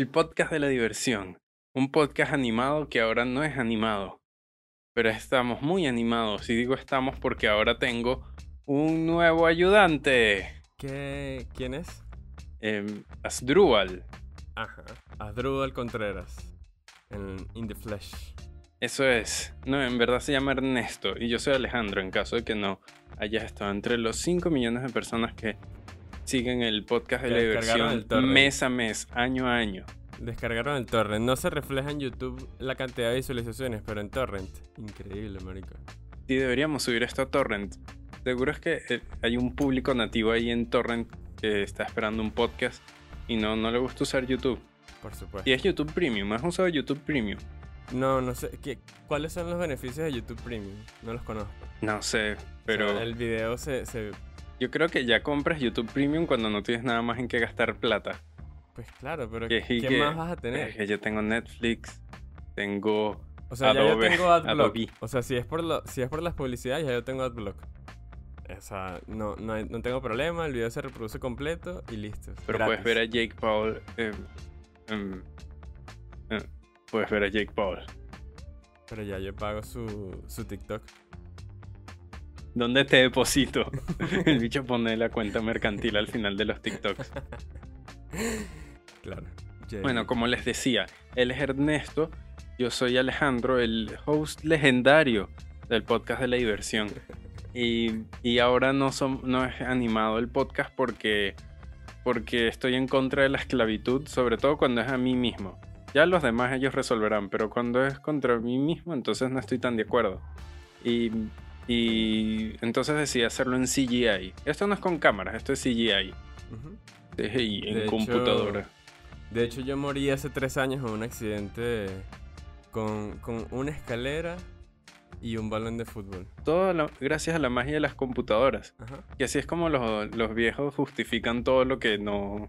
el podcast de la diversión. Un podcast animado que ahora no es animado. Pero estamos muy animados. Y digo estamos porque ahora tengo un nuevo ayudante. ¿Qué? ¿Quién es? Eh, Asdrúbal. Ajá. Asdrúbal Contreras. En In the Flesh. Eso es. No, en verdad se llama Ernesto. Y yo soy Alejandro, en caso de que no hayas estado entre los 5 millones de personas que siguen el podcast de la diversión mes a mes, año a año. Descargaron el torrent. No se refleja en YouTube la cantidad de visualizaciones, pero en torrent. Increíble, marico. Sí, deberíamos subir esto a Torrent. Seguro es que eh, hay un público nativo ahí en Torrent que está esperando un podcast y no, no le gusta usar YouTube. Por supuesto. Y es YouTube Premium. ¿Has usado YouTube Premium? No, no sé. ¿qué, ¿Cuáles son los beneficios de YouTube Premium? No los conozco. No sé, pero O sea, el video se, se- yo creo que ya compras YouTube Premium cuando no tienes nada más en que gastar plata. Pues claro, pero ¿qué que- más vas a Es tener? que yo tengo Netflix, tengo... O sea, ya yo tengo AdBlock. Adobe. O sea, si es por lo, si es por las publicidades, ya yo tengo AdBlock. O sea, no, no, hay- no tengo problema, el video se reproduce completo y listo. Pero puedes ver a Jake Paul... eh, em, eh, puedes ver a Jake Paul. Pero ya yo pago su, su TikTok. ¿Dónde te deposito? El bicho pone la cuenta mercantil al final de los TikToks. Claro. Jay. Bueno, como les decía, él es Ernesto, yo soy Alejandro, el host legendario del podcast de la diversión. Y, y ahora no, son, no es animado el podcast porque, porque estoy en contra de la esclavitud, sobre todo cuando es a mí mismo. Ya los demás ellos resolverán, pero cuando es contra mí mismo, entonces no estoy tan de acuerdo. Y, y entonces decidí hacerlo en CGI. Esto no es con cámaras, esto es CGI. Ujú. CGI en De hecho, computadora. De hecho, yo morí hace tres años en un accidente con, con una escalera y un balón de fútbol. Todo la- gracias a la magia de las computadoras. Ajá. Y así es como los, los viejos justifican todo lo que no,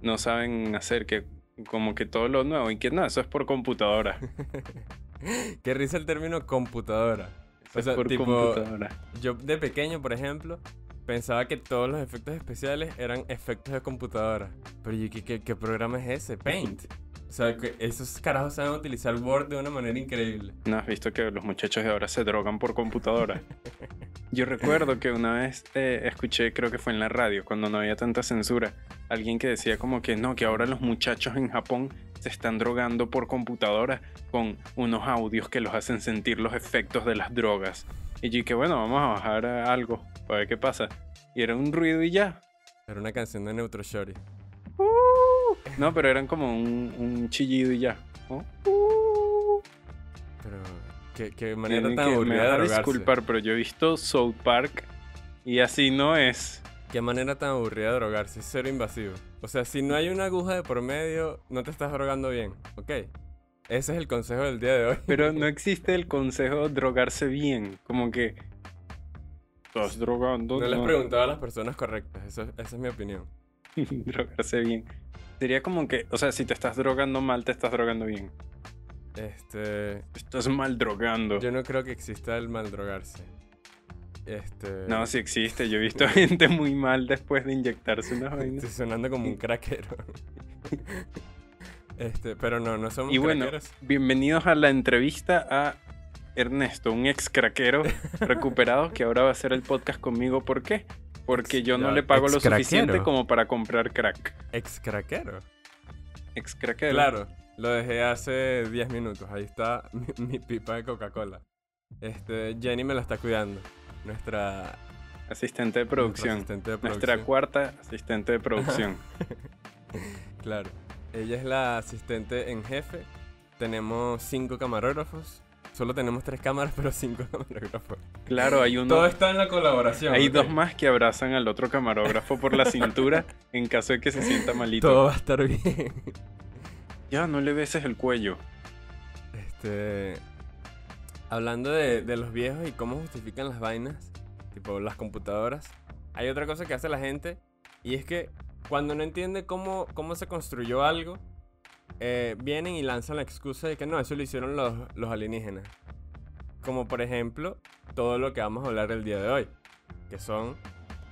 no saben hacer, que como que todo lo nuevo, y que no, eso es por computadora. Qué risa el término computadora. O sea, por tipo, computadora. Yo de pequeño, por ejemplo, pensaba que todos los efectos especiales eran efectos de computadora. Pero yo, ¿qué, qué, qué programa es ese? Paint. O sea, que esos carajos saben utilizar Word de una manera increíble. ¿No has visto que los muchachos de ahora se drogan por computadora? Yo recuerdo que una vez eh, escuché, creo que fue en la radio, cuando no había tanta censura, alguien que decía como que no, que ahora los muchachos en Japón se están drogando por computadora con unos audios que los hacen sentir los efectos de las drogas. Y yo que bueno, vamos a bajar algo para ver qué pasa. Y era un ruido y ya. Era una canción de Neutro Shorty. No, pero eran como un, un chillido y ya. ¿no? Pero, qué, qué manera tan que- me aburrida de vas a drogarse. disculpar, pero yo he visto South Park y así no es. Qué manera tan aburrida de drogarse. Es cero invasivo. O sea, si no hay una aguja de por medio, no te estás drogando bien. ¿Ok? Ese es el consejo del día de hoy. Pero no existe el consejo de drogarse bien. Como que. Estás drogando. No les preguntaba a las personas correctas. Eso, esa es mi opinión. drogarse bien. Sería como que. O sea, si te estás drogando mal, te estás drogando bien. Este. Te estás mal drogando. Yo no creo que exista el mal drogarse. Este. No, sí existe. Yo he visto gente muy mal después de inyectarse unas vainas. Estoy sonando como un craquero. este, pero no, no somos Y bueno, craqueros. bienvenidos a la entrevista a Ernesto, un ex craquero recuperado que ahora va a hacer el podcast conmigo. ¿Por qué? Porque yo no le pago lo suficiente como para comprar crack. Ex craquero. Ex craquero. Claro, lo dejé hace 10 minutos. Ahí está mi, mi pipa de Coca-Cola. Este, Jenny me la está cuidando. Nuestra, Asistente de producción. asistente de Nuestra cuarta asistente de producción. Claro. Ella es la asistente en jefe. Tenemos cinco camarógrafos. Solo tenemos tres cámaras, pero cinco camarógrafos. Claro, hay uno. Todo está en la colaboración. Hay dos más que abrazan al otro camarógrafo por la cintura en caso de que se sienta malito. Todo va a estar bien. Ya, no le beses el cuello. Este. Hablando de, de los viejos y cómo justifican las vainas, tipo las computadoras, hay otra cosa que hace la gente y es que cuando no entiende cómo, cómo se construyó algo, eh, vienen y lanzan la excusa de que no, eso lo hicieron los, los alienígenas. Como por ejemplo, todo lo que vamos a hablar el día de hoy, que son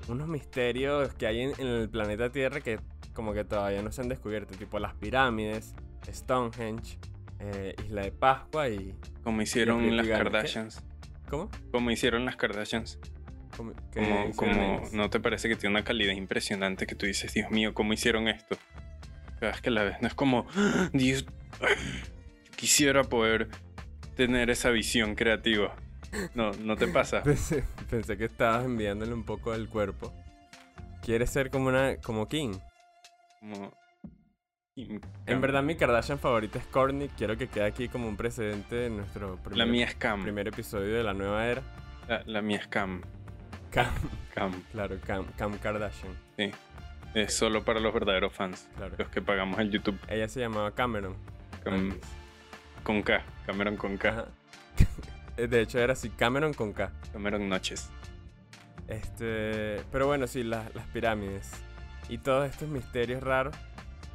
unos misterios que hay en, en el planeta Tierra que como que todavía no se han descubierto, tipo las pirámides, Stonehenge, eh, Isla de Pascua y... Como hicieron las Garden, ¿qué? Kardashians. ¿Cómo? Como hicieron las Kardashians. ¿Cómo, qué Como, como no te parece que tiene una calidad impresionante que tú dices, Dios mío, ¿cómo hicieron esto? Vez que la ves, no es como, "Ah, Dios, quisiera poder tener esa visión creativa. No, no te pasa. Pensé, pensé que estabas enviándole un poco del cuerpo. ¿Quieres ser como una como King? Como- En verdad mi Kardashian favorita es Kourtney. Quiero que quede aquí como un precedente en nuestro primer, La mía es Cam. primer episodio de la nueva era. La, la mía es Cam. Cam, Cam. claro, Cam, Cam Kardashian. Sí. Es solo para los verdaderos fans. Claro. Los que pagamos el YouTube. Ella se llamaba Cameron. Cam- con K. Cameron con K. Ajá. De hecho era así, Cameron con K. Cameron Noches. Este, pero bueno, sí, las pirámides y todos estos misterios raros.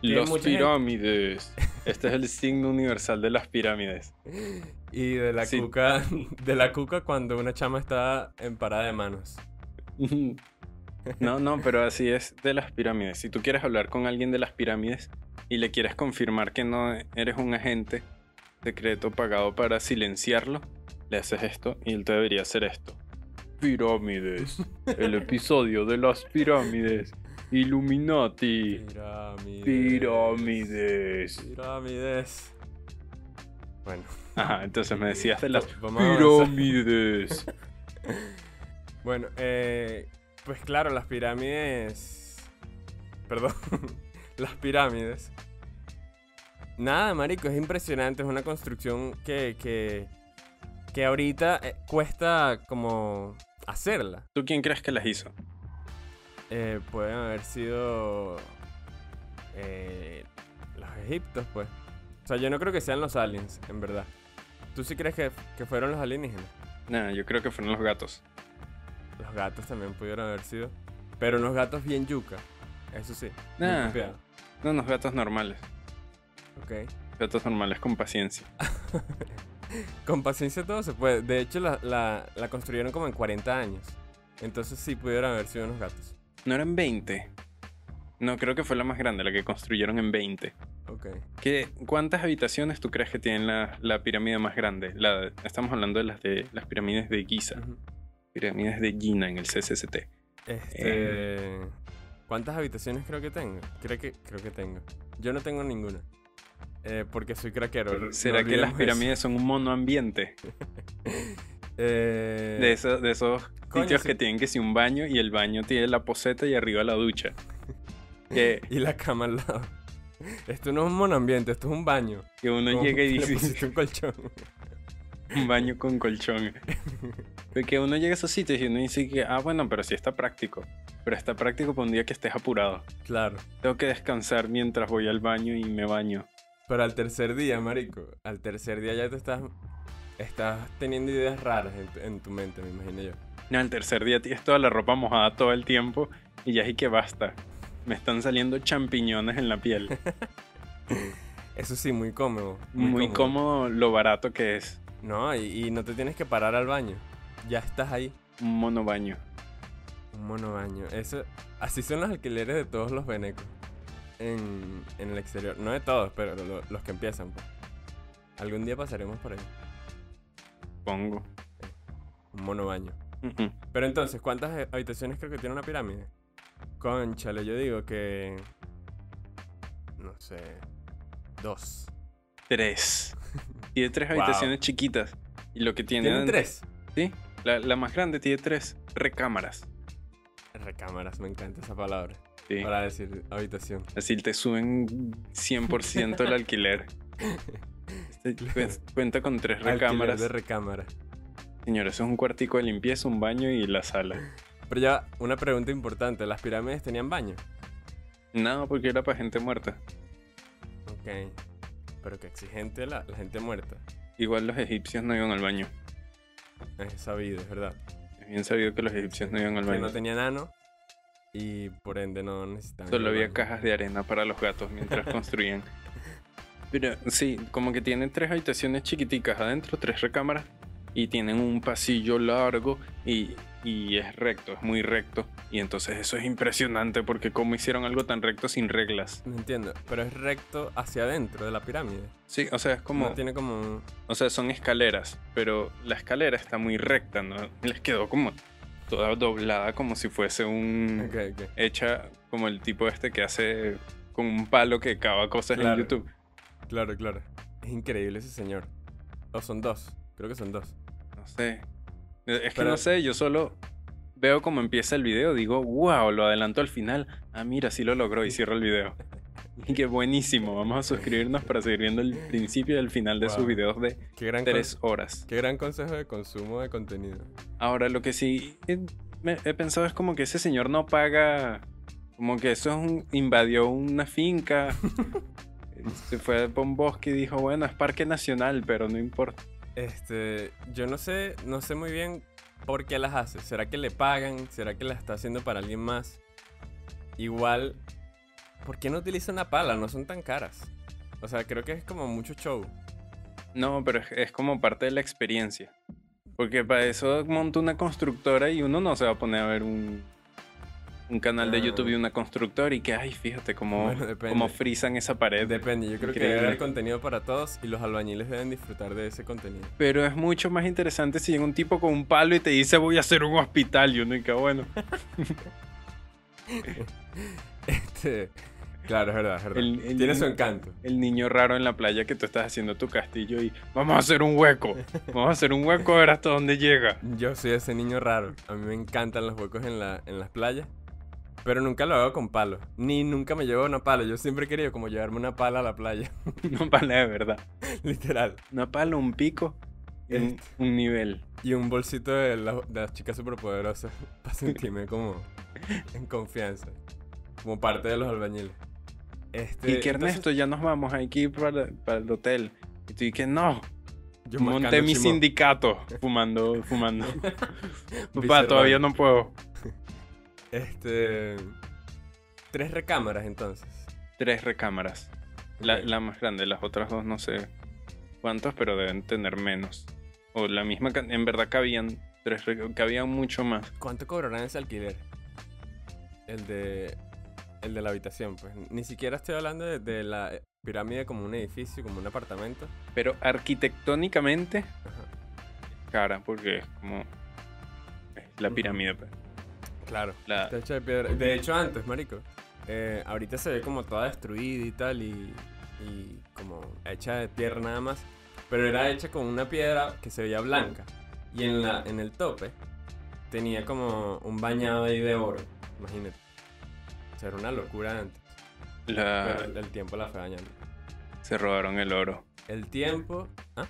Los gente- pirámides. Este es el signo universal de las pirámides. Y de la Sí. cuca, de la cuca cuando una chama está en parada de manos. No, no, pero así es de las pirámides. Si tú quieres hablar con alguien de las pirámides y le quieres confirmar que no eres un agente secreto pagado para silenciarlo, le haces esto y él te debería hacer esto. Pirámides. El episodio de las pirámides. Illuminati. Pirámides. Pirámides. Pirámides. Bueno, Ajá, entonces me decías de las pirámides. bueno, eh, pues claro, las pirámides. Perdón, las pirámides. Nada, marico, es impresionante. Es una construcción que, que, que ahorita eh, cuesta como hacerla. ¿Tú quién crees que las hizo? Eh, pueden haber sido eh, los egiptos, pues. O sea, yo no creo que sean los aliens, en verdad. ¿Tú sí crees que, que fueron los alienígenas? No, yo creo que fueron los gatos. Los gatos también pudieron haber sido. Pero unos gatos bien yuca. Eso sí. Nah. No, unos gatos normales. Ok. Gatos normales con paciencia. Con paciencia todo se puede. De hecho, la, la- la construyeron como en 40 años. Entonces sí pudieron haber sido unos gatos. ¿No eran 20? No, creo que fue la más grande, la que construyeron en 20. Ok. ¿Qué, ¿Cuántas habitaciones tú crees que tiene la, la pirámide más grande? La, estamos hablando de las, de las pirámides de Giza. Pirámides de Gina en el CCCT. Este. ¿Cuántas habitaciones creo que tengo? Creo que, creo que tengo. Yo no tengo ninguna. Eh, porque soy craquero. no ¿Será que las pirámides son un monoambiente? eso. Eh, De, esos de esos coño, sitios sí. que tienen que si un baño y el baño tiene la poseta y arriba la ducha. Que, Y la cama al lado. Esto no es un monoambiente, esto es un baño. que uno Como llega y dice un colchón. un baño con colchón. Porque uno llega a esos sitios y uno dice que, ah, bueno, pero sí está práctico. Pero está práctico para un día que estés apurado. Claro. Tengo que descansar mientras voy al baño y me baño. Pero al tercer día, marico, al tercer día ya te estás, estás teniendo ideas raras en tu, en tu mente, me imagino yo. No, el tercer día tienes toda la ropa mojada todo el tiempo y ya es que basta. Me están saliendo champiñones en la piel. Eso sí, muy cómodo. Muy cómodo lo barato que es No, y, y no te tienes que parar al baño. Ya estás ahí. un monobaño. Un monobaño. Eso, así son los alquileres de todos los venecos. En, en el exterior. No de todos, pero lo- los que empiezan. pues. Algún día pasaremos por ahí. Pongo. Un monobaño. Pero entonces, ¿cuántas habitaciones creo que tiene una pirámide? Conchale, yo digo que. No sé. Dos. Tres. Tiene tres Wow. habitaciones chiquitas. Y lo que tiene. ¿Tienen tres? Sí. La, la más grande tiene tres recámaras. Recámaras, me encanta esa palabra. Sí. Para decir habitación. Así te suben 100% el alquiler. Este cu- cuenta con tres Alquiler recámaras. de recámara. Señores, eso es un cuartico de limpieza, un baño y la sala. Pero ya, una pregunta importante. ¿Las pirámides tenían baño? No, porque era para gente muerta. Ok. Pero qué exigente la, la gente muerta. Igual los egipcios no iban al baño. Es sabido, es verdad. Es bien sabido que los egipcios no iban al Que baño. no tenían ano y por ende no necesitaban. Solo había cajas de arena para los gatos mientras construían. Pero sí, como que tiene tres habitaciones chiquiticas adentro, tres recámaras. y tienen un pasillo largo y, y es recto, es muy recto. Y entonces eso es impresionante porque cómo hicieron algo tan recto sin reglas. No entiendo, pero es recto hacia adentro de la pirámide. Sí, o sea, es como... No tiene como... O sea, son escaleras, pero la escalera está muy recta, ¿no? Les quedó como toda doblada como si fuese un... Ok, ok. Hecha como el tipo este que hace con un palo que cava cosas en. YouTube. Claro, claro. Es increíble ese señor. O son dos. Creo que son dos. No sé. Es que Pero- no sé, yo solo veo cómo empieza el video, digo, wow, lo adelanto al final. Ah, mira, sí lo logró y cierro el video. Y qué buenísimo, vamos a suscribirnos para seguir viendo el principio y el final de sus Wow. videos de Qué gran, tres horas. qué gran consejo de consumo de contenido. Ahora, lo que sí he, he pensado es como que ese señor no paga, como que eso es un, invadió una finca, se fue por un bosque y dijo, bueno, es parque nacional, pero no importa. Este, yo no sé, no sé muy bien por qué las hace. ¿Será que le pagan? ¿Será que las está haciendo para alguien más? Igual, ¿por qué no utiliza una pala? No son tan caras. O sea, creo que es como mucho show. No, pero es, es como parte de la experiencia. Porque para eso monta una constructora y uno no se va a poner a ver un, un canal de Ah. YouTube de una constructora y que, ay, fíjate cómo, Bueno, cómo frisan esa pared. Depende, yo creo que Increíble. debe haber contenido para todos y los albañiles deben disfrutar de ese contenido. Pero es mucho más interesante si llega un tipo con un palo y te dice voy a hacer un hospital. Y uno y que bueno. Este, claro, es verdad, es verdad. El- el Tiene su encanto. El niño raro en la playa que tú estás haciendo tu castillo y vamos a hacer un hueco. Vamos a hacer un hueco a ver hasta dónde llega. Yo soy ese niño raro. A mí me encantan los huecos en, la, en las playas. Pero nunca lo hago con palo. Ni nunca me llevo una pala. Yo siempre he querido como llevarme una pala a la playa. Una pala de verdad. Literal. Una pala, un pico un, Este. un nivel. Y un bolsito de, la- de las chicas superpoderosas. Para sentirme como en confianza. Como parte de los albañiles. Este, y que Ernesto, entonces, ya nos vamos, ir para, para el hotel. Y tú que no, yo monté mi chimón. sindicato fumando, fumando. Papá, todavía no puedo. Este. Tres recámaras entonces. Tres recámaras. La, la más grande, las otras dos no sé cuántos, pero deben tener menos. O la misma, en verdad cabían tres, re- cabían mucho más. ¿Cuánto cobrarán ese alquiler? El de. El de la habitación, pues. Ni siquiera estoy hablando de, de la pirámide como un edificio, como un apartamento. Pero arquitectónicamente, Ajá. cara, porque es como la pirámide. pues. Claro. La, Está hecha de piedra. De hecho, antes, marico. eh, ahorita se ve como toda destruida y tal. Y, y como hecha de tierra nada más. Pero era hecha con una piedra que se veía blanca. Y en, la, en el tope tenía como un bañado ahí de oro. Imagínate. O sea, era una locura antes. la- Pero el, el tiempo la fue dañando. se robaron el oro. El tiempo. ¿Ah?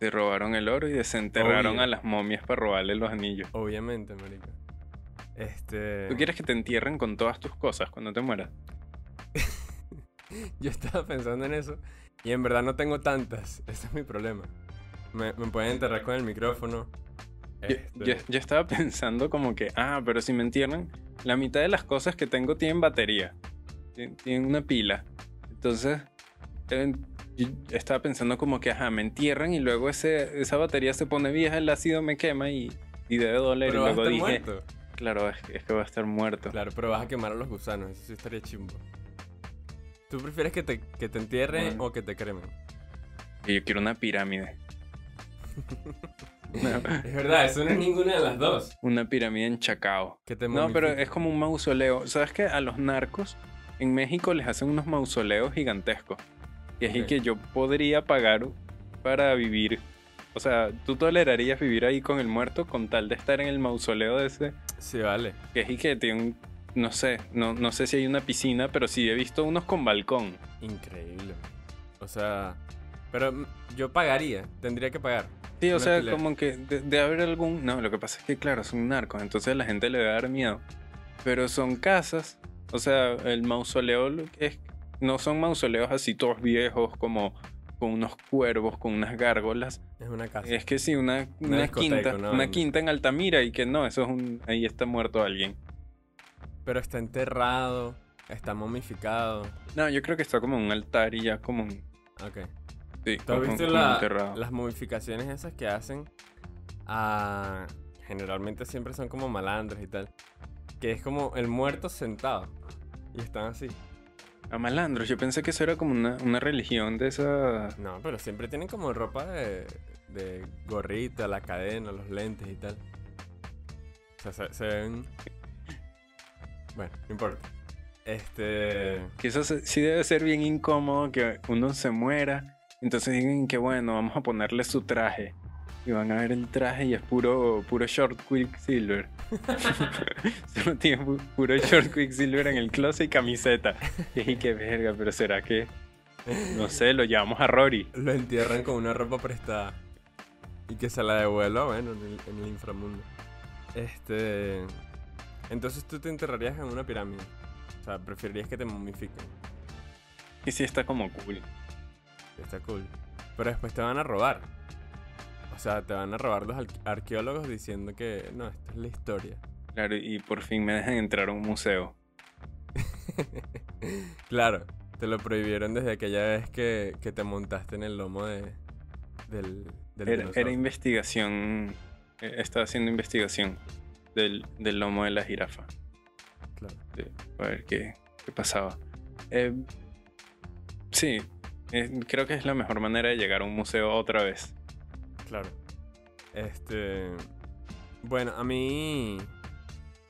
Se robaron el oro y desenterraron Obvio. a las momias para robarle los anillos. Obviamente, marico. Este. ¿Tú quieres que te entierren con todas tus cosas cuando te mueras? Yo estaba pensando en eso. Y en verdad no tengo tantas. Ese es mi problema. Me, me pueden enterrar con el micrófono. Yo, Este, yo- yo estaba pensando como que, ah, pero si me entierran, la mitad de las cosas que tengo tienen batería. Tien- Tienen una pila. Entonces, eh, yo estaba pensando como que, ajá, me entierran y luego ese, esa batería se pone vieja, el ácido me quema y, y debe doler. Pero y luego dije, muerto. Claro, es, es que va a estar muerto. Claro, pero vas a quemar a los gusanos. Eso sí estaría chimbo. ¿Tú prefieres que te, que te entierren Bueno. o que te cremen? Yo quiero una pirámide. Es verdad, eso no es ninguna de las dos. una pirámide en Chacao. Que te No, pero es como un mausoleo. ¿Sabes que A los narcos en México les hacen unos mausoleos gigantescos. Y es Ok. que yo podría pagar para vivir. O sea, ¿tú tolerarías vivir ahí con el muerto con tal de estar en el mausoleo de ese? Sí, vale. Que es y que tiene un... No sé, no, no sé si hay una piscina, pero sí he visto unos con balcón. Increíble. O sea, pero yo pagaría. Tendría que pagar. Sí, o sea, alquiler. como que de, de haber algún... No, lo que pasa es que, claro, son narcos, entonces a la gente le va a dar miedo. Pero son casas, o sea, el mausoleo es... No son mausoleos así todos viejos, como con unos cuervos, con unas gárgolas. Es una casa. Es que sí, una, Una quinta, una quinta en Altamira y que no, eso es un... Ahí está muerto alguien. Pero está enterrado, está momificado. No, yo creo que está como en un altar y ya como un... Ok. Sí, ¿Tú has como- visto como la- enterrado. las momificaciones esas que hacen a... Generalmente siempre son como malandros y tal. Que es como el muerto sentado. Y están así. A malandros, yo pensé que eso era como una, una religión de esa... No, pero siempre tienen como ropa de, de gorrita, la cadena, los lentes y tal. O sea, se, se ven... Bueno, no importa. Este... Que eso se- sí debe ser bien incómodo que uno se muera. Entonces digan que bueno, vamos a ponerle su traje. Y van a ver el traje y es puro, puro short Quicksilver. Solo tiene pu- puro short Quicksilver en el closet y camiseta. Y que verga, pero será que... No sé, lo llevamos a Rory. Lo entierran con una ropa prestada. Y que se la devuelva, bueno, en el, en el inframundo. Este... Entonces tú te enterrarías en una pirámide. O sea, preferirías que te momifiquen. Y sí está como cool. Está cool. Pero después te van a robar. O sea, te van a robar los arqueólogos diciendo que no, esta es la historia. Claro, y por fin me dejan entrar a un museo. claro, te lo prohibieron desde aquella vez que, que te montaste en el lomo de, del, del Era, investigación, eh, estaba haciendo investigación del, del lomo de la jirafa. Claro. a ver qué, qué pasaba. Eh, sí, eh, creo que es la mejor manera de llegar a un museo otra vez. Claro. Este. Bueno, a mí.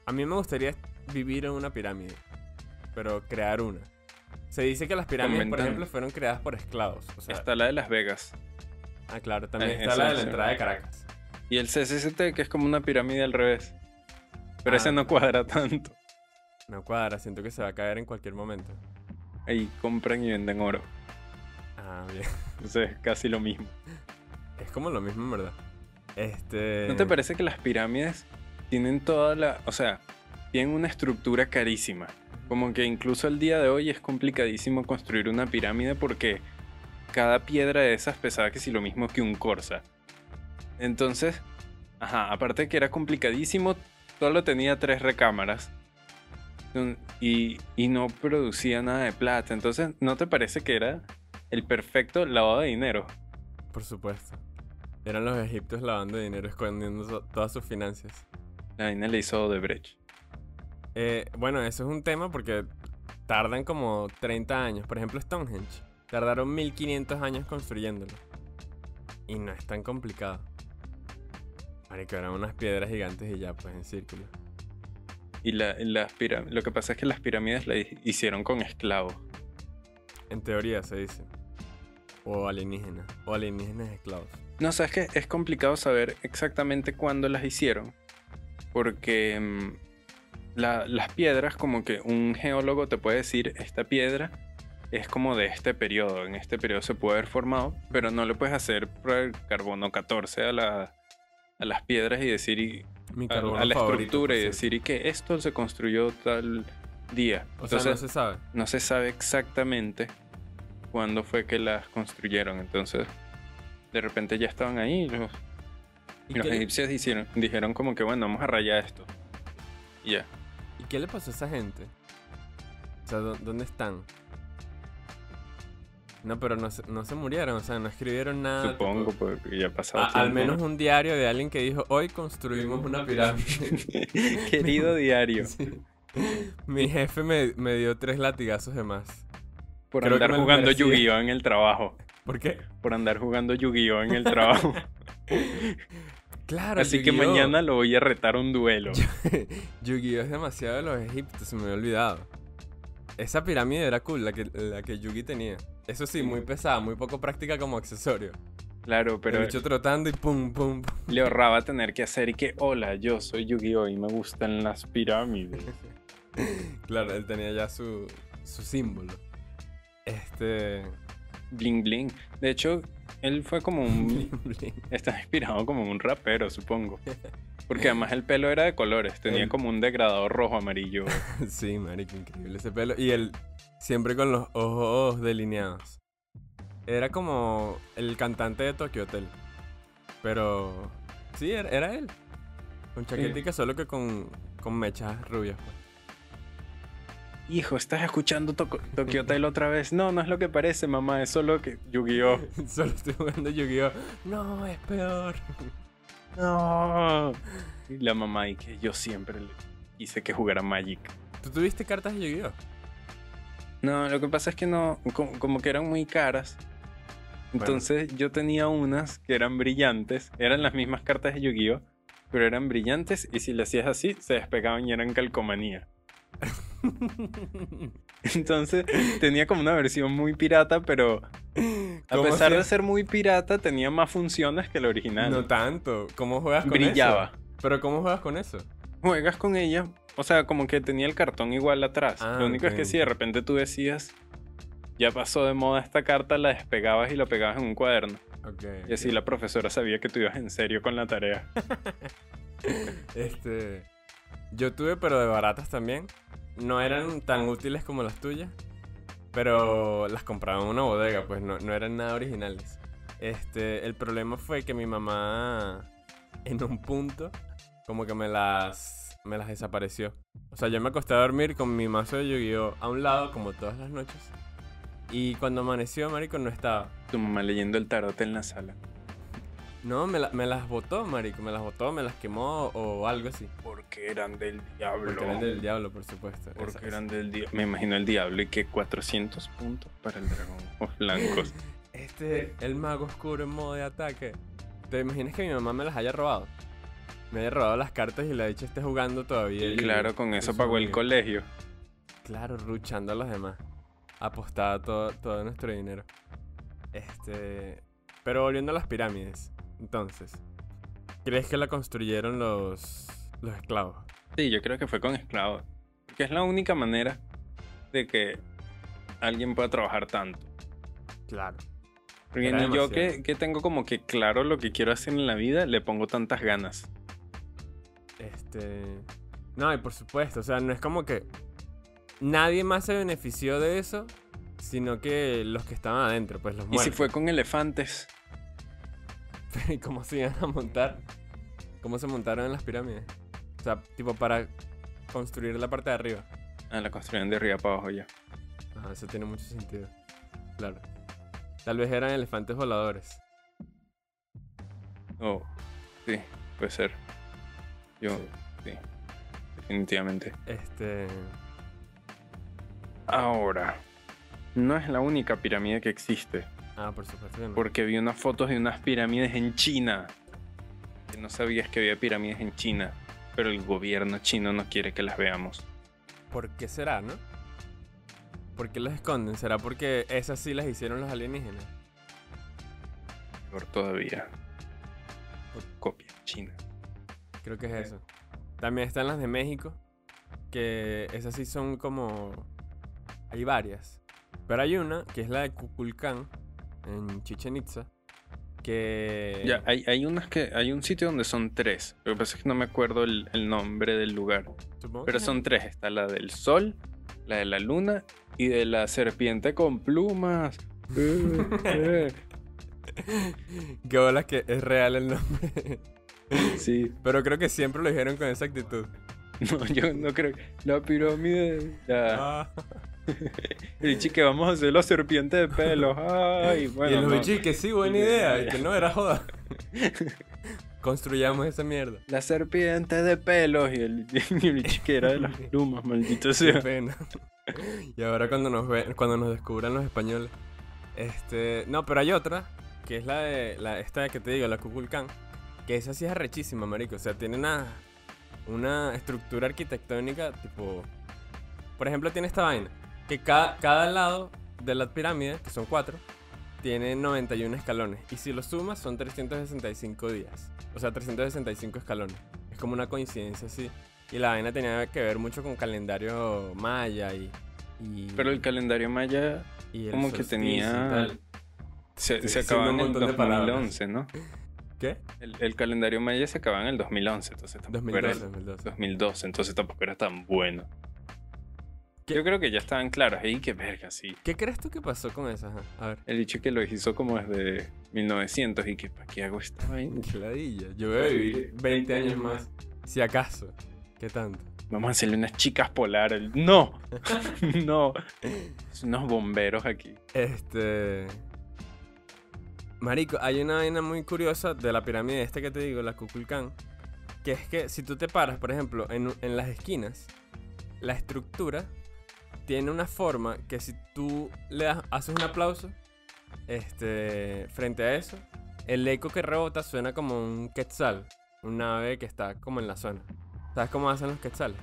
A mí me gustaría vivir en una pirámide. Pero crear una. Se dice que las pirámides, por ejemplo, fueron creadas por esclavos. O sea, Está la de Las Vegas. ah, claro, también eh, está la de la sí. entrada de Caracas. Y el CCCT, que es como una pirámide al revés. Pero Ah. ese no cuadra tanto. No cuadra, siento que se va a caer en cualquier momento. Ahí compran y venden oro. Ah, bien. Entonces es casi lo mismo. Es como lo mismo, en verdad. Este. ¿No te parece que las pirámides tienen toda la... O sea, tienen una estructura carísima? Como que incluso al día de hoy es complicadísimo construir una pirámide porque cada piedra de esas pesaba que si lo mismo que un Corsa. Entonces, ajá, aparte de que era complicadísimo, solo tenía tres recámaras. Y, y no producía nada de plata. Entonces, ¿no te parece que era el perfecto lavado de dinero? Por supuesto. Eran los egipcios lavando dinero, escondiendo so- todas sus finanzas. La vaina le hizo Odebrecht. Eh, bueno, eso es un tema porque tardan como 30 años. Por ejemplo, Stonehenge. Tardaron 1500 años construyéndolo. Y no es tan complicado. Marico, eran unas piedras gigantes y ya, pues en círculo. Y la, las lo que pasa es que las pirámides las hi- hicieron con esclavos. En teoría se dice. O alienígenas. O alienígenas esclavos. No, sabes que es complicado saber exactamente cuándo las hicieron. Porque mm, la- las piedras, como que un geólogo te puede decir, esta piedra es como de este periodo. En este periodo se puede haber formado, pero no le puedes hacer prueba de carbono 14 a, la- a las piedras y decir y, Mi a, carbono a la estructura por y cierto. decir y que esto se construyó tal día. O sea, no Entonces, se sabe. no se sabe exactamente cuándo fue que las construyeron. Entonces, de repente ya estaban ahí. y Los, ¿Y los le, egipcios hicieron, dijeron como que bueno, vamos a rayar esto. Y ya. ¿Y qué le pasó a esa gente? O sea, ¿dó- ¿dónde están? No, pero no se, no se murieron, o sea, no escribieron nada. Supongo, tipo- porque ya ha pasado A- al menos ¿no? un diario de alguien que dijo, hoy construimos una pirámide. Querido diario, Sí. Mi jefe me, me dio tres latigazos de más. por Creo andar jugando. Yu-Gi-Oh en el trabajo. ¿Por qué? Por andar jugando Yu-Gi-Oh en el trabajo. Claro, Así que mañana lo voy a retar un duelo. Yu-Gi-Oh es demasiado de los egipcios, se me había olvidado. Esa pirámide era cool, la que, la que Yugi tenía. Eso sí, muy pesada, muy poco práctica como accesorio. Claro, Pero pero el bicho trotando y pum, pum, pum. le ahorraba tener que hacer y que, hola, yo soy Yu-Gi-Oh y me gustan las pirámides. Claro, él tenía ya su, su símbolo. Este. Bling bling. De hecho, él fue como un... Está inspirado como un rapero, supongo. Porque además el pelo era de colores, tenía El- como un degradado rojo amarillo. sí, marico, increíble ese pelo. Y él siempre con los ojos delineados. Era como el cantante de Tokyo Hotel. Pero. Sí, era, era él. Con chaquetica, solo que con, con mechas rubias. pues. Hijo, ¿estás escuchando Toco- Tokyo Hotel otra vez? No, no es lo que parece, mamá, es solo que Yu-Gi-Oh. Solo estoy jugando Yu-Gi-Oh! No, es peor. no. Y la mamá y que yo siempre le quise que jugara Magic. ¿Tú tuviste cartas de Yu-Gi-Oh? No, lo que pasa es que no, como, como que eran muy caras. Entonces yo tenía unas que eran brillantes, eran las mismas cartas de Yu-Gi-Oh, pero eran brillantes y si le hacías así se despegaban y eran calcomanía. Entonces tenía como una versión muy pirata, pero a ¿Cómo pesar de ser muy pirata tenía más funciones que el original. No tanto. ¿Cómo juegas con Brillaba. eso? ¿Pero cómo juegas con eso? Juegas con ella, o sea, como que tenía el cartón igual atrás. Ah, Lo único es que si de repente tú decías, ya pasó de moda esta carta, la despegabas y lo pegabas en un cuaderno. Ok. Y así la profesora sabía que tú ibas en serio con la tarea. Este. Yo tuve, pero de baratas también. No eran tan útiles como las tuyas. Pero las compraba en una bodega, pues no, no eran nada originales. Este. El problema fue que mi mamá. En un punto. Como que me las. Me las desapareció. O sea, yo me acosté a dormir con mi mazo de Yu-Gi-Oh! a un lado, como todas las noches. Y cuando amaneció, marico, no estaba. Tu mamá leyendo el tarot en la sala. No, me, la- me las botó, marico. Me las botó, me las quemó o algo así. Porque eran del diablo. Porque eran del diablo, por supuesto. Porque eran del diablo. Me imagino el diablo y que 400 puntos para el dragón. Ojos blancos. Este, el mago oscuro en modo de ataque. ¿Te imaginas que mi mamá me las haya robado? Me haya robado las cartas y la dicha esté jugando todavía. Y y- claro, con eso pagó el colegio. Claro, ruchando a los demás. Apostaba todo, todo nuestro dinero. Este. Pero volviendo a las pirámides. Entonces, ¿crees que la construyeron los, los esclavos? Sí, yo creo que fue con esclavos. Porque es la única manera de que alguien pueda trabajar tanto. Claro. Porque yo que, que tengo como que claro lo que quiero hacer en la vida, le pongo tantas ganas. Este. No, y por supuesto, o sea, no es como que nadie más se benefició de eso, sino que los que estaban adentro, pues los Y si fue con elefantes. ¿Y cómo se iban a montar? ¿Cómo se montaron en las pirámides? O sea, tipo para construir la parte de arriba. Ah, la construyeron de arriba para abajo ya. Ah, eso tiene mucho sentido. Claro. Tal vez eran elefantes voladores. Oh, sí, puede ser. Yo, Sí. sí, definitivamente. Este. Ahora, no es la única pirámide que existe. Ah, por supuesto que no. Porque vi unas fotos de unas pirámides en China. Que no sabías que había pirámides en China. Pero el gobierno chino no quiere que las veamos. ¿Por qué será, no? ¿Por qué las esconden? ¿Será porque esas sí las hicieron los alienígenas? Peor todavía. Por copia china. Creo que es eso. También están las de México, que esas sí son como... Hay varias. Pero hay una, que es la de Cuculcán, en Chichen Itza, que... Ya, hay, hay unas que. Hay un sitio donde son tres. Lo que pasa es que no me acuerdo el, el nombre del lugar. supongo Pero son tres. Está la del sol, la de la luna y de la serpiente con plumas. Eh, eh. Qué bolas que es real el nombre. Sí. Pero creo que siempre lo dijeron con esa actitud. No, yo no creo. La pirámide. La, Ah. el que vamos a hacer la serpiente de pelos. Ay, y bueno. los no. bichos que sí, buena idea. Y que no era joda. Construyamos esa mierda. La serpiente de pelos y el, y el que era de las plumas, maldito Qué sea. pena. y ahora cuando nos ven, cuando nos descubran los españoles. Este. No, pero hay otra. Que es la de. La, esta que te digo, la Kukulcán. Que esa sí es arrechísima, marico. O sea, tiene una. Una estructura arquitectónica tipo. Por ejemplo, tiene esta vaina. Que cada, cada lado de la pirámide, que son cuatro, tiene 91 escalones. Y si lo sumas, son 365 días. O sea, 365 escalones. Es como una coincidencia así. Y la vaina tenía que ver mucho con calendario maya y. y Pero el calendario maya y el como que tenía- se, Estoy se diciendo acaba en el montón de palabras. 2011, ¿no? ¿Qué? El, el calendario maya se acaba en el 2011, entonces tampoco 2012, era 2012. 2012, entonces tampoco era tan bueno. ¿Qué? Yo creo que ya estaban claros ahí, que verga, sí. ¿Qué crees tú que pasó con esa? Ajá, A ver. El dicho que lo hizo como desde 1900 y que ¿para qué hago esta vaina? Qué ladilla. Yo voy a vivir 20 años más. Si acaso. ¿Qué tanto? Vamos a hacerle unas chicas polares. ¡No! ¡No! Es unos bomberos aquí. Este. Marico, hay una vaina muy curiosa de la pirámide esta que te digo, la Kukulcán, que es que si tú te paras, por ejemplo, en, en las esquinas, la estructura tiene una forma que si tú le das, haces un aplauso este, frente a eso, el eco que rebota suena como un quetzal, un ave que está como en la zona. ¿Sabes cómo hacen los quetzales?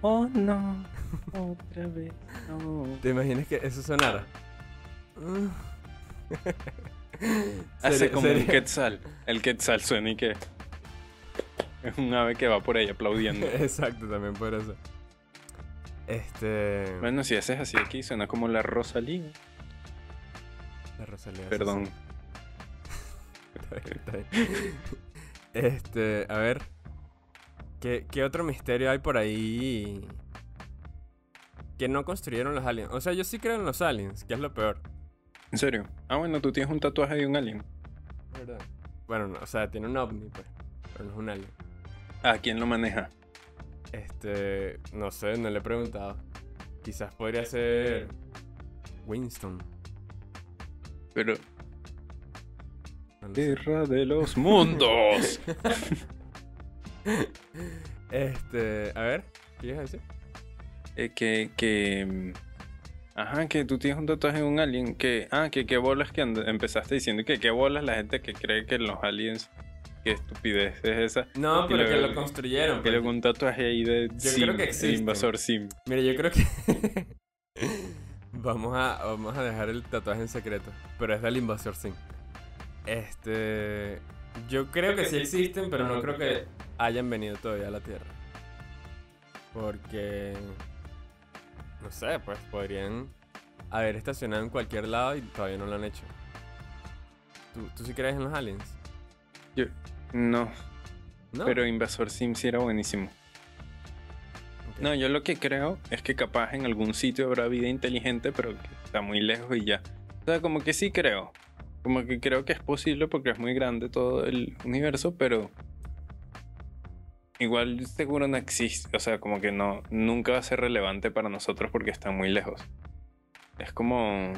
Oh no, otra vez. No. ¿Te imaginas que eso sonara? Hace Sería- como un quetzal. El quetzal suena y que. Es un ave que va por ahí aplaudiendo. Exacto, también por eso. Este. Bueno, si haces así aquí, suena como la Rosalía. La Rosalía, Perdón. Está bien, está bien. Este, a ver. ¿qué, ¿Qué otro misterio hay por ahí? Que no construyeron los aliens. O sea, yo sí creo en los aliens, que es lo peor. ¿En serio? Ah, bueno, tú tienes un tatuaje de un alien. ¿Verdad? Bueno, no, o sea, tiene un ovni, pues. Pero no es un alien. Ah, ¿quién lo maneja? Este, no sé, no le he preguntado. Quizás podría ser Winston. Pero. no. Guerra de los mundos. Este, a ver, ¿qué ibas a decir? Eh, que, que. Ajá, que tú tienes un tatuaje de un alien. Que. Ah, que qué bolas que empezaste diciendo que qué bolas la gente que cree que los aliens. Qué estupidez es esa. No, Y pero que luego- lo construyeron. Que pues. le un tatuaje ahí de Yo Sim, creo que el existen. invasor Sim. Mira, yo creo que vamos a vamos a dejar el tatuaje en secreto, pero es del invasor Sim. Este, yo creo que sí existen, pero no creo que hayan venido todavía a la Tierra. Porque no sé, pues podrían haber estacionado en cualquier lado y todavía no lo han hecho. ¿Tú, tú sí crees en los aliens? Yo, no, No. pero invasor Sim sí era buenísimo. No, yo lo que creo es que capaz en algún sitio habrá vida inteligente, pero que está muy lejos y ya. O sea, como que sí creo. Como que creo que es posible porque es muy grande todo el universo, pero igual seguro no existe. O sea, como que no, nunca va a ser relevante para nosotros porque está muy lejos. Es como,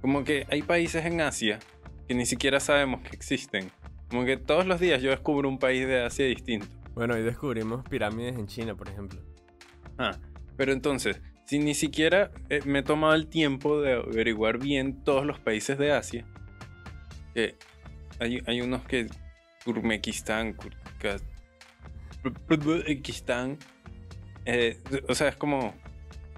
como que hay países en Asia que ni siquiera sabemos que existen. Como que todos los días yo descubro un país de Asia distinto. Bueno, hoy descubrimos pirámides en China, por ejemplo. Ah, pero entonces, si ni siquiera eh, me he tomado el tiempo de averiguar bien todos los países de Asia, que hay, hay unos que Turmequistán, Uzbekistán, eh, o sea, es como,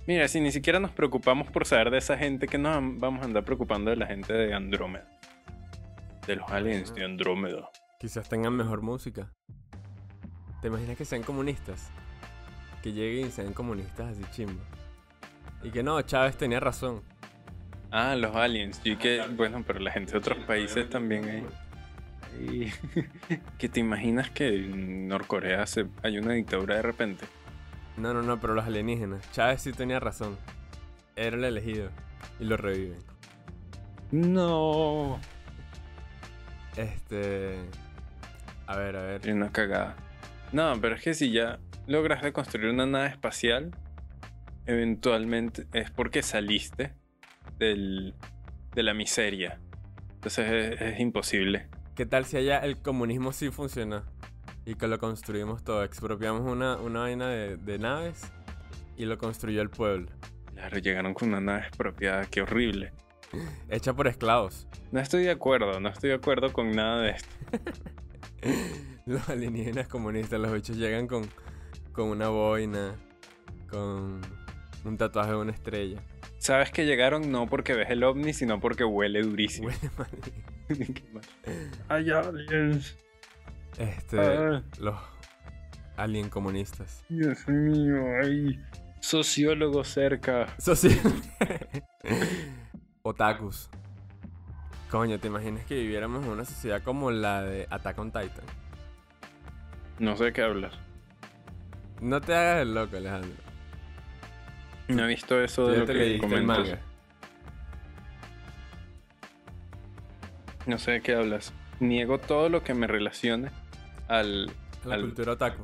mira, si ni siquiera nos preocupamos por saber de esa gente, que nos am- vamos a andar preocupando de la gente de Andrómeda? De los aliens de Andrómeda. Quizás tengan mejor música. ¿Te imaginas que sean comunistas? Que lleguen y sean comunistas así chimbo. Y que no, Chávez tenía razón. Ah, los aliens. Y que, bueno, pero la gente de otros países también hay. hay- que te imaginas que en Norcorea se, hay una dictadura de repente. No, no, no, pero los alienígenas. Chávez sí tenía razón. Era el elegido. Y lo reviven. No. Este. A ver, a ver. Una cagada. No, pero es que si ya logras reconstruir una nave espacial, eventualmente es porque saliste del, de la miseria. Entonces es, es imposible. ¿Qué tal si allá el comunismo sí funciona? Y que lo construimos todo. Expropiamos una, una vaina de, de naves y lo construyó el pueblo. Claro, llegaron con una nave expropiada, qué horrible. Hecha por esclavos. No estoy de acuerdo, no estoy de acuerdo con nada de esto. Los alienígenas comunistas, los bichos llegan con, con una boina, con un tatuaje de una estrella. Sabes que llegaron no porque ves el ovni, sino porque huele durísimo. Huele mal. Hay aliens. Este, Ah. los alien comunistas. Dios mío, hay sociólogos cerca. Social. Otakus. Coño, ¿te imaginas que viviéramos en una sociedad como la de Attack on Titan? No sé de qué hablas. No te hagas el loco, Alejandro. No he visto eso de lo te que comentas. manga. No sé de qué hablas. Niego todo lo que me relacione al... La Al- cultura otaku.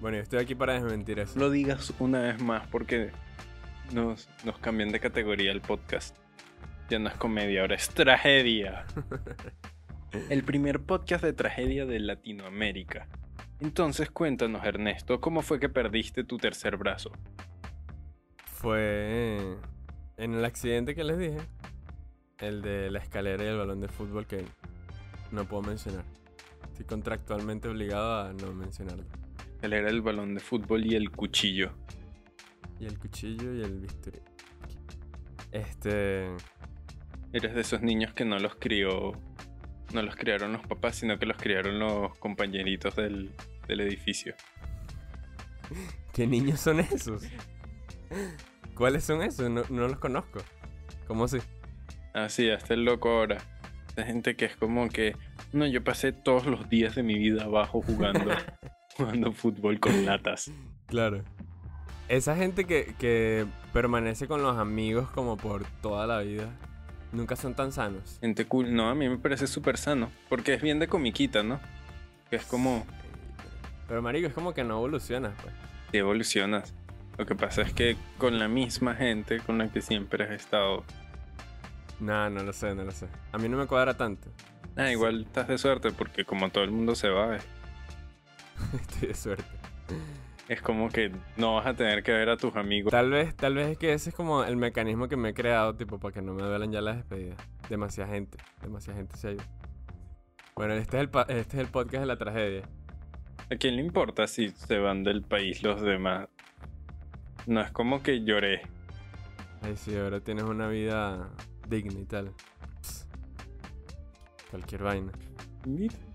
Bueno, yo estoy aquí para desmentir eso. Lo digas una vez más porque nos, nos cambian de categoría el podcast. Ya no es comedia, ahora es tragedia. el primer podcast de tragedia de Latinoamérica. Entonces cuéntanos, Ernesto, ¿cómo fue que perdiste tu tercer brazo? Fue en el accidente que les dije. El de la escalera y el balón de fútbol que no puedo mencionar. Estoy contractualmente obligado a no mencionarlo. Él era el balón de fútbol y el cuchillo. Y el cuchillo y el bisturí. Este. Eres de esos niños que no los crió. No los criaron los papás, sino que los criaron los compañeritos del, del edificio. ¿Qué niños son esos? ¿Cuáles son esos? No, no los conozco. ¿Cómo así? Así, hasta el loco ahora. Esa gente que es como que. No, yo pasé todos los días de mi vida abajo jugando. jugando fútbol con latas. Claro. Esa gente que, que permanece con los amigos como por toda la vida. Nunca son tan sanos. Gente cool. No, a mí me parece súper sano. Porque es bien de comiquita, ¿no? Que es como. Pero marico, es como que no evolucionas, pues. Si evolucionas. Lo que pasa es que con la misma gente con la que siempre has estado. No, no lo sé, no lo sé. A mí no me cuadra tanto. Ah, igual estás de suerte porque como todo el mundo se va, es, Estoy de suerte. Es como que no vas a tener que ver a tus amigos. Tal vez, tal vez es que ese es como el mecanismo que me he creado, tipo, para que no me duelen ya las despedidas. Demasiada gente, demasiada gente se ha ido. Bueno, este es el, este es el podcast de la tragedia. ¿A quién le importa si se van del país los demás? No es como que lloré. Ay, sí, ahora tienes una vida digna y tal. Cualquier vaina. Mira.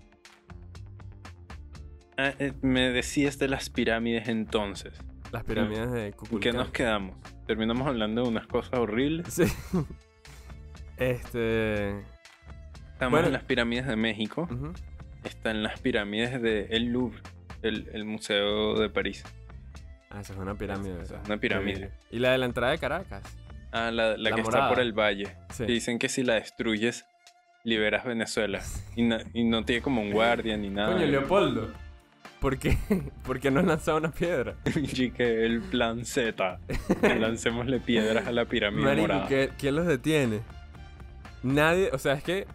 Ah, eh, me decías de las pirámides entonces. Las pirámides de ¿En qué Kukulcán. nos quedamos? Terminamos hablando de unas cosas horribles. Sí. Este. Estamos Bueno. en las pirámides de México. ujú. Están las pirámides de El Louvre, el, el Museo de París. Ah, esa es una pirámide, Esa es una pirámide. Y la de la entrada de Caracas. Ah, la, la La que morada. está por el valle. Sí. Que dicen que si la destruyes, liberas Venezuela. Y no, y no tiene como un guardia ni nada. Coño, Leopoldo. ¿Por qué? ¿Por qué no has lanzado una piedra? Y que el plan Z. Lancémosle piedras a la pirámide Marico, morada. ¿qué- ¿quién los detiene? Nadie, o sea, es que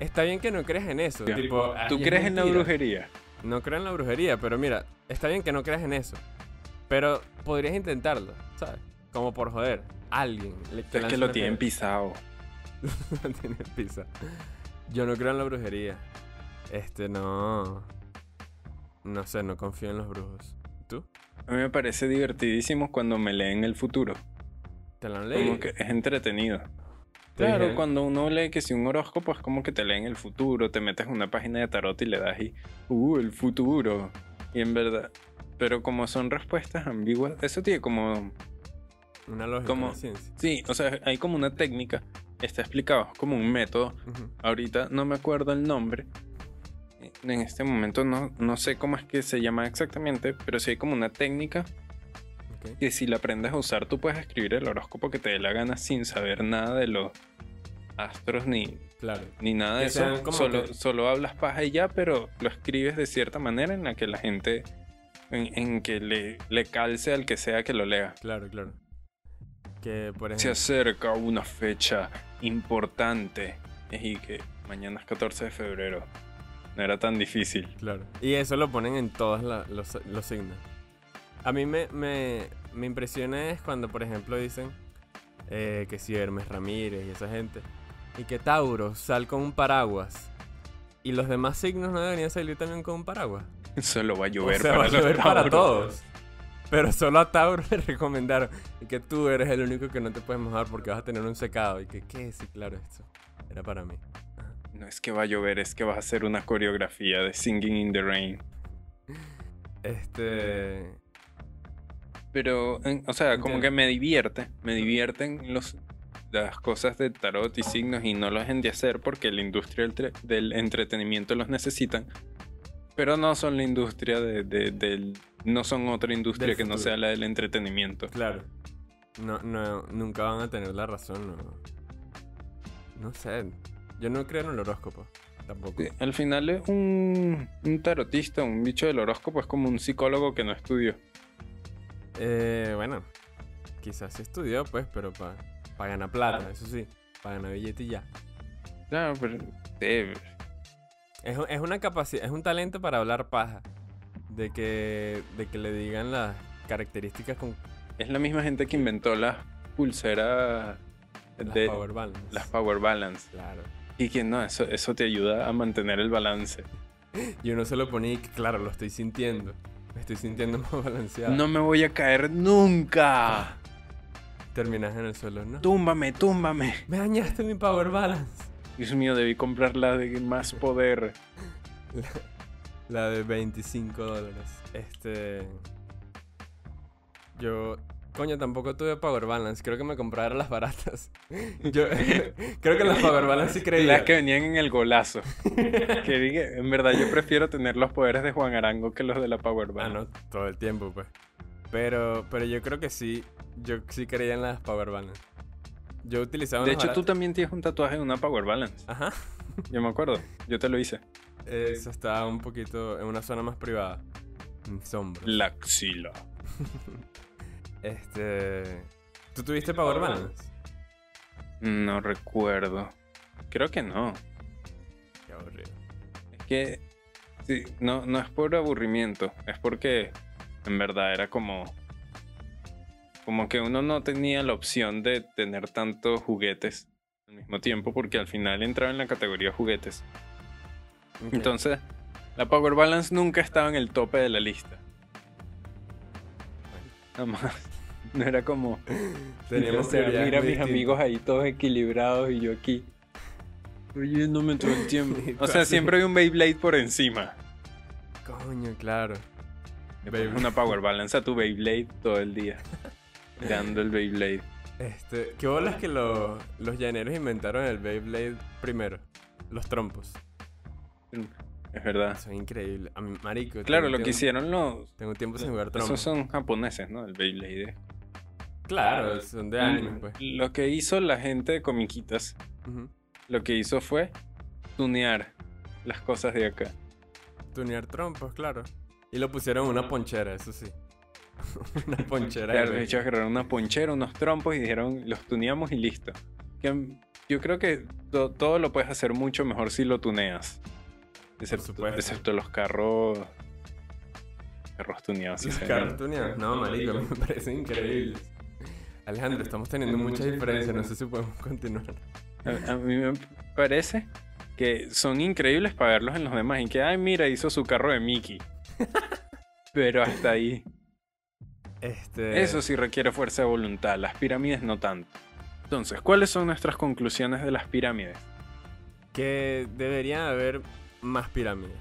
está bien que no creas en eso. Ya. Tipo, ¿Tú ay, es crees en la mentira. brujería? No creo en la brujería, pero mira, está bien que no creas en eso. Pero podrías intentarlo, ¿sabes? Como por joder. Alguien. le- Es que lo una tienen piedra. pisado. Lo tienen pisa. Yo no creo en la brujería. Este, no. No sé, no confío en los brujos. ¿Tú? A mí me parece divertidísimo cuando me leen el futuro. ¿Te lo han leído? Como que es entretenido. Te Claro, cuando uno lee que si un horóscopo es como que te leen el futuro, te metes en una página de tarot y le das y, uh, el futuro. Y en verdad, pero como son respuestas ambiguas, eso tiene como, Una lógica como- de ciencia. sí, o sea, hay como una técnica, está explicado, como un método. Ahorita no me acuerdo el nombre. En este momento no, no sé cómo es que se llama exactamente, pero sí hay como una técnica que si la aprendes a usar tú puedes escribir el horóscopo que te dé la gana sin saber nada de los astros ni, Claro. ni nada de eso. Solo, que- solo hablas paja y ya, pero lo escribes de cierta manera en la que la gente, en, en que le, le calce al que sea que lo lea. Claro, claro. Que por Se acerca una fecha importante y que mañana es 14 de febrero. No era tan difícil. Claro. Y eso lo ponen en todos los, los signos. A mí me, me, me impresiona es cuando, por ejemplo, dicen eh, que si Hermes Ramírez y esa gente. Y que Tauro sal con un paraguas. Y los demás signos no deberían salir también con un paraguas. Solo va a llover o sea, para va a llover para todos. Pero solo a Tauro le recomendaron. Y que tú eres el único que no te puedes mojar porque vas a tener un secado. Y que, ¿qué? Sí, claro, esto era para mí. No es que va a llover, es que vas a hacer una coreografía de Singing in the Rain. Este. Pero, o sea, como que me divierte. Me divierten los, las cosas de tarot y signos y no lo dejen de hacer porque la industria del, tre- del entretenimiento los necesitan. Pero no son la industria de, de- del... No son otra industria que no sea la del entretenimiento. Claro. No, no, nunca van a tener la razón, no. No sé. Yo no creo en el horóscopo. Tampoco. Sí, Al final es un, un tarotista, un bicho del horóscopo, es como un psicólogo que no estudió. Eh, bueno. quizás sí estudió, pues, pero para ganar plata, eso sí, para ganar billete y ya. Claro, pero... eh, Es, es una capacidad, es un talento para hablar paja. De que, de que le digan las características con es la misma gente que inventó las pulseras las de power balance. las Power Balance. Claro. Y que no, eso, eso te ayuda a mantener el balance. Y uno se lo ponía y que, claro, lo estoy sintiendo. Me estoy sintiendo más balanceado. No me voy a caer nunca. Terminas en el suelo, ¿no? Túmbame, túmbame. Me dañaste mi power balance. Dios mío, debí comprar la de más poder. La de 25 dólares. Este. Yo. Coño, tampoco tuve Power Balance. Creo que me comprara las baratas. Yo creo que las Power Balance sí creía. Las que venían en el golazo. que dije, en verdad yo prefiero tener los poderes de Juan Arango que los de la Power Ah, Balance. no, todo el tiempo, pues. Pero, pero yo creo que sí. Yo sí creía en las Power Balance. Yo utilizaba de hecho, tú también tienes un tatuaje de una Power Balance. Ajá. Yo me acuerdo. Yo te lo hice. Eso está un poquito en una zona más privada. En sombra. La axila. Este. ¿Tú tuviste Power Balance? No recuerdo. Creo que no. Qué aburrido. Es que sí, no, no es por aburrimiento, es porque en verdad era como como que uno no tenía la opción de tener tantos juguetes al mismo tiempo porque al final entraba en la categoría juguetes. Entonces, la Power Balance nunca estaba en el tope de la lista. Nada más. No era como Teníamos o sea, mira a mis amigos ahí todos equilibrados y yo aquí oyéndome todo el tiempo. Y tú O sea, siempre hay un Beyblade por encima. Coño, claro. Una power balance a tu Beyblade todo el día. Dando el Beyblade. Este, ¿qué bolas que lo- los llaneros inventaron el Beyblade primero? Los trompos. Es verdad. Son increíbles. A mí, marico. Claro, lo que tiempo- hicieron los. Tengo tiempo sin jugar trompos. Esos son japoneses, ¿no? El Beyblade. Claro, son de anime, pues. Lo que hizo la gente de comiquitas, lo que hizo fue tunear las cosas de acá. Tunear trompos, claro. Y lo pusieron en una ponchera, eso sí. una ponchera. Claro, de hecho agarraron una ponchera, unos trompos y dijeron, los tuneamos y listo. Mm, yo creo que to- todo lo puedes hacer mucho mejor si lo tuneas. Excepto, excepto los carros. Carros tuneados. sí carros tuneados. No, marico, me parece increíble. Alejandro, estamos teniendo muchas diferencias, no sé si podemos continuar. A, a mí me parece que son increíbles para verlos en los demás. Y que, ay, mira, hizo su carro de Mickey. Pero hasta ahí. Este... Eso sí requiere fuerza de voluntad. Las pirámides no tanto. Entonces, ¿cuáles son nuestras conclusiones de las pirámides? Que deberían haber más pirámides.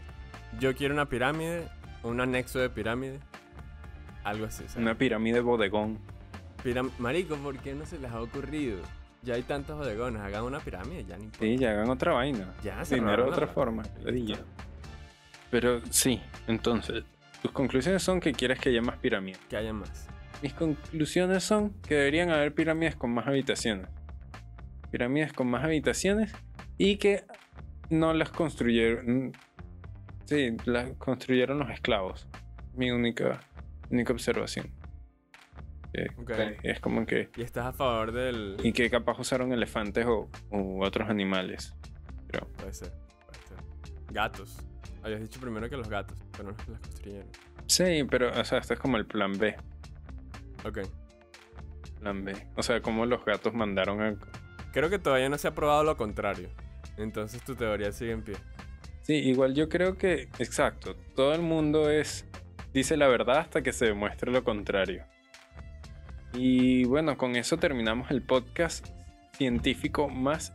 Yo quiero una pirámide, un anexo de pirámide. Algo así, ¿sabes? Una pirámide bodegón. Piram- Marico, ¿por qué no se les ha ocurrido? Ya hay tantos bodegones, hagan una pirámide, ya ni importa. Sí, ya hagan otra vaina. Ya se Dinero de otra forma. ladilla. Pero sí, entonces, tus conclusiones son que quieres que haya más pirámides. Que haya más. Mis conclusiones son que deberían haber pirámides con más habitaciones. Pirámides con más habitaciones y que no las construyeron. Sí, las construyeron los esclavos. Mi única, única observación. Es como que. Y estás a favor del... Y que capaz usaron elefantes o, u otros animales. Pero Puede ser, puede ser. Gatos. Habías dicho primero que los gatos, pero no las construyeron. sí, pero o sea, esto es como el plan B. Ok. Plan B. O sea, como los gatos mandaron a. Creo que todavía no se ha probado lo contrario. Entonces tu teoría sigue en pie. Sí, igual yo creo que, exacto, todo el mundo es, dice la verdad hasta que se demuestre lo contrario. Y bueno, con eso terminamos el podcast científico más,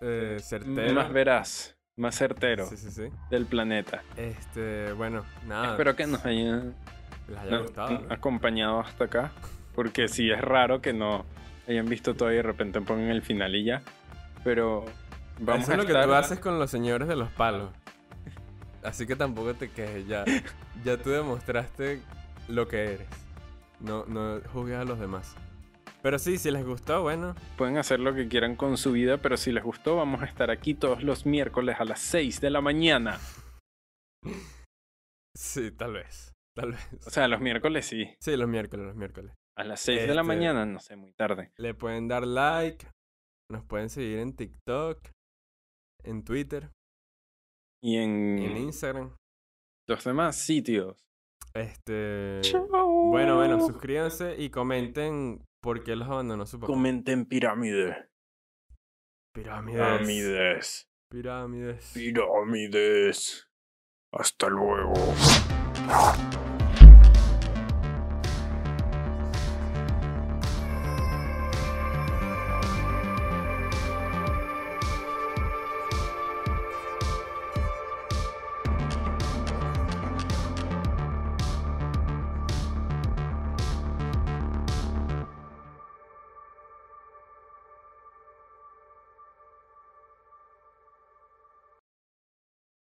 Eh, certero. más veraz, más certero Sí, sí, sí. del planeta. Este, bueno, nada. Espero que nos hayan les haya no- gustado. ¿no? acompañado hasta acá, porque sí es raro que no hayan visto todo y de repente pongan el final y ya. Pero vamos Eso a es lo que tú haces con los señores de los palos. Así que tampoco te quejes, ya. Ya tú demostraste lo que eres. No, no juzgues a los demás. Pero sí, si les gustó, bueno. Pueden hacer lo que quieran con su vida, pero si les gustó, vamos a estar aquí todos los miércoles a las 6 de la mañana. Sí, tal vez. Tal vez. O sea, los miércoles sí, Sí, los miércoles, los miércoles. A las 6 de la Este- mañana, no sé, muy tarde. Le pueden dar like. Nos pueden seguir en TikTok. En Twitter. Y en, En Instagram. los demás sitios. Este. Chao. Bueno, bueno, suscríbanse y comenten por qué los abandonó su papá. Comenten pirámide. Pirámides. Pirámides. Pirámides. Pirámides. Hasta luego.